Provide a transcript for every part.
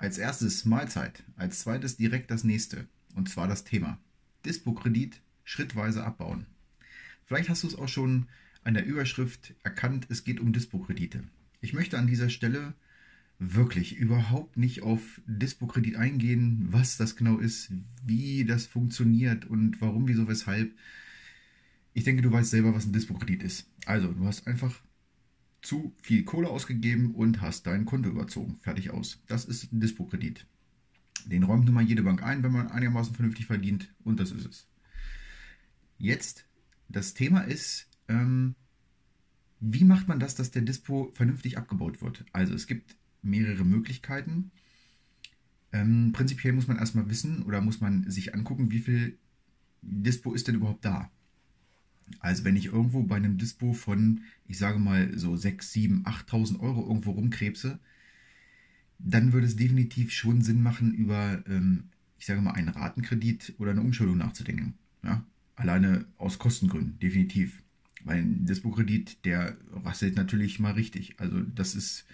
Als erstes Mahlzeit, als zweites direkt das nächste. Und zwar das Thema. Dispo-Kredit schrittweise abbauen. Vielleicht hast du es auch schon an der Überschrift erkannt, es geht um Dispo-Kredite. Ich möchte an dieser Stelle wirklich überhaupt nicht auf Dispo-Kredit eingehen, was das genau ist, wie das funktioniert und warum, wieso, weshalb. Ich denke, du weißt selber, was ein Dispo-Kredit ist. Also, du hast einfach zu viel Kohle ausgegeben und hast dein Konto überzogen. Fertig aus. Das ist ein Dispo-Kredit. Den räumt nun mal jede Bank ein, wenn man einigermaßen vernünftig verdient und das ist es. Jetzt, das Thema ist, ähm, wie macht man das, dass der Dispo vernünftig abgebaut wird? Also es gibt mehrere Möglichkeiten. Ähm, prinzipiell muss man erstmal wissen oder muss man sich angucken, wie viel Dispo ist denn überhaupt da. Also wenn ich irgendwo bei einem Dispo von, ich sage mal so 6, 7, 8.000 Euro irgendwo rumkrebse, dann würde es definitiv schon Sinn machen, über, ähm, ich sage mal, einen Ratenkredit oder eine Umschuldung nachzudenken. Ja? Alleine aus Kostengründen, definitiv. Weil ein Dispo-Kredit, der rasselt natürlich mal richtig. Also das ist,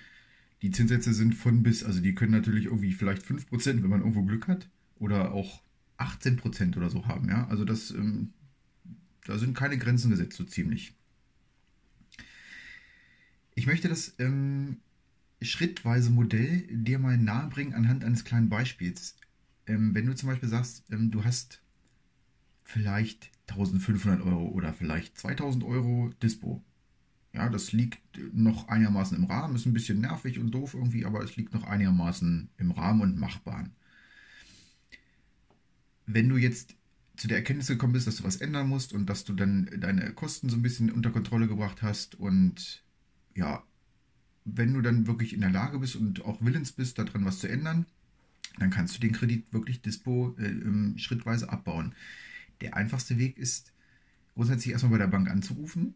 die Zinssätze sind von bis, also die können natürlich irgendwie vielleicht 5%, wenn man irgendwo Glück hat, oder auch 18% oder so haben. Ja? Also das ähm, da sind keine Grenzen gesetzt, so ziemlich. Ich möchte das ähm, schrittweise Modell dir mal nahebringen anhand eines kleinen Beispiels. Ähm, wenn du zum Beispiel sagst, ähm, du hast vielleicht 1500 Euro oder vielleicht 2000 Euro Dispo. Ja, das liegt noch einigermaßen im Rahmen, ist ein bisschen nervig und doof irgendwie, aber es liegt noch einigermaßen im Rahmen und machbar. Wenn du jetzt zu der Erkenntnis gekommen bist, dass du was ändern musst und dass du dann deine Kosten so ein bisschen unter Kontrolle gebracht hast und ja, wenn du dann wirklich in der Lage bist und auch willens bist, daran was zu ändern, dann kannst du den Kredit wirklich Dispo äh, schrittweise abbauen. Der einfachste Weg ist, grundsätzlich erstmal bei der Bank anzurufen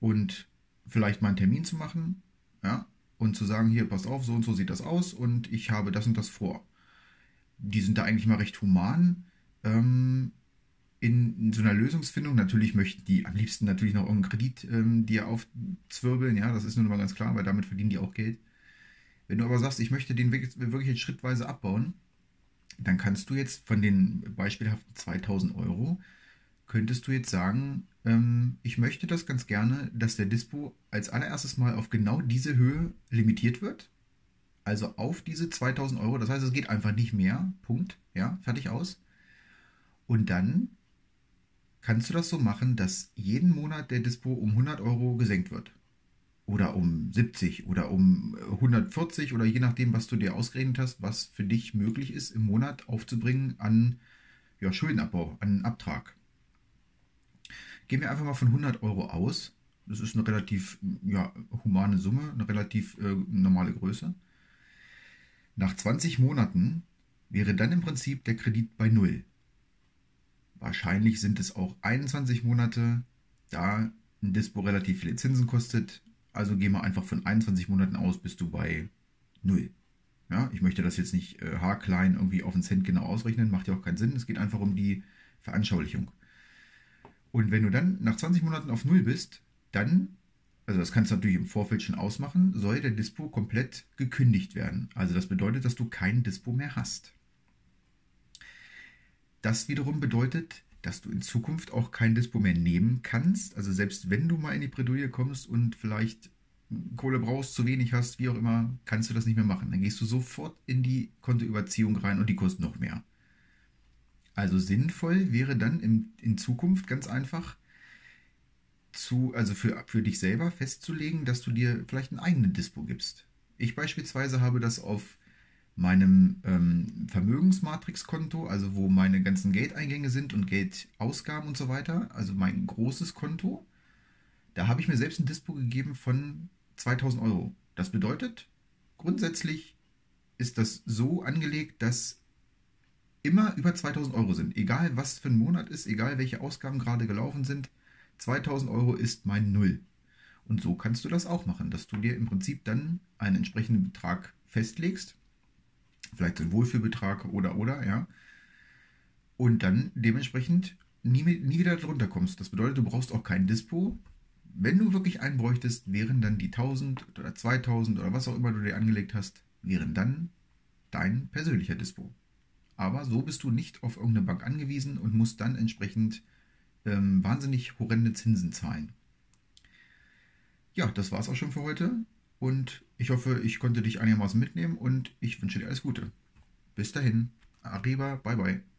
und vielleicht mal einen Termin zu machen, ja, und zu sagen, hier, pass auf, so und so sieht das aus und ich habe das und das vor. Die sind da eigentlich mal recht human. Ähm, in, in, so einer Lösungsfindung. Natürlich möchten die am liebsten natürlich noch irgendeinen Kredit ähm, dir aufzwirbeln, ja, das ist nun mal ganz klar, weil damit verdienen die auch Geld. Wenn du aber sagst, ich möchte den wirklich, wirklich jetzt schrittweise abbauen, dann kannst du jetzt von den beispielhaften 2000 Euro, könntest du jetzt sagen, ähm, ich möchte das ganz gerne, dass der Dispo als allererstes mal auf genau diese Höhe limitiert wird. Also auf diese 2000 Euro. Das heißt, es geht einfach nicht mehr. Punkt. Ja, fertig aus. Und dann kannst du das so machen, dass jeden Monat der Dispo um 100 Euro gesenkt wird. Oder um 70 oder um 140 oder je nachdem, was du dir ausgerechnet hast, was für dich möglich ist, im Monat aufzubringen an ja, Schuldenabbau, an Abtrag. Gehen wir einfach mal von 100 Euro aus. Das ist eine relativ ja, humane Summe, eine relativ äh, normale Größe. Nach 20 Monaten wäre dann im Prinzip der Kredit bei Null. Wahrscheinlich sind es auch 21 Monate, da ein Dispo relativ viele Zinsen kostet. Also gehen wir einfach von 21 Monaten aus, bist du bei 0. Ja, ich möchte das jetzt nicht äh, haarklein irgendwie auf den Cent genau ausrechnen, macht ja auch keinen Sinn. Es geht einfach um die Veranschaulichung. Und wenn du dann nach 20 Monaten auf 0 bist, dann, also das kannst du natürlich im Vorfeld schon ausmachen, soll der Dispo komplett gekündigt werden. Also das bedeutet, dass du kein Dispo mehr hast. Das wiederum bedeutet, dass du in Zukunft auch kein Dispo mehr nehmen kannst. Also selbst wenn du mal in die Bredouille kommst und vielleicht Kohle brauchst, zu wenig hast, wie auch immer, kannst du das nicht mehr machen. Dann gehst du sofort in die Kontoüberziehung rein und die kostet noch mehr. Also sinnvoll wäre dann in, in Zukunft ganz einfach zu, also für, für dich selber festzulegen, dass du dir vielleicht einen eigenen Dispo gibst. Ich beispielsweise habe das auf meinem ähm, Vermögensmatrix-Konto, also wo meine ganzen Geldeingänge sind und Geldausgaben und so weiter, also mein großes Konto, da habe ich mir selbst ein Dispo gegeben von 2000 Euro. Das bedeutet, grundsätzlich ist das so angelegt, dass immer über 2000 Euro sind. Egal was für ein Monat ist, egal welche Ausgaben gerade gelaufen sind, 2000 Euro ist mein Null. Und so kannst du das auch machen, dass du dir im Prinzip dann einen entsprechenden Betrag festlegst vielleicht so ein Wohlfühlbetrag oder oder, ja. Und dann dementsprechend nie, nie wieder drunter kommst. Das bedeutet, du brauchst auch kein Dispo. Wenn du wirklich einen bräuchtest, wären dann die 1000 oder 2000 oder was auch immer du dir angelegt hast, wären dann dein persönlicher Dispo. Aber so bist du nicht auf irgendeine Bank angewiesen und musst dann entsprechend ähm, wahnsinnig horrende Zinsen zahlen. Ja, das war's auch schon für heute und ich hoffe, ich konnte dich einigermaßen mitnehmen und ich wünsche dir alles Gute. Bis dahin, Arriba, bye bye.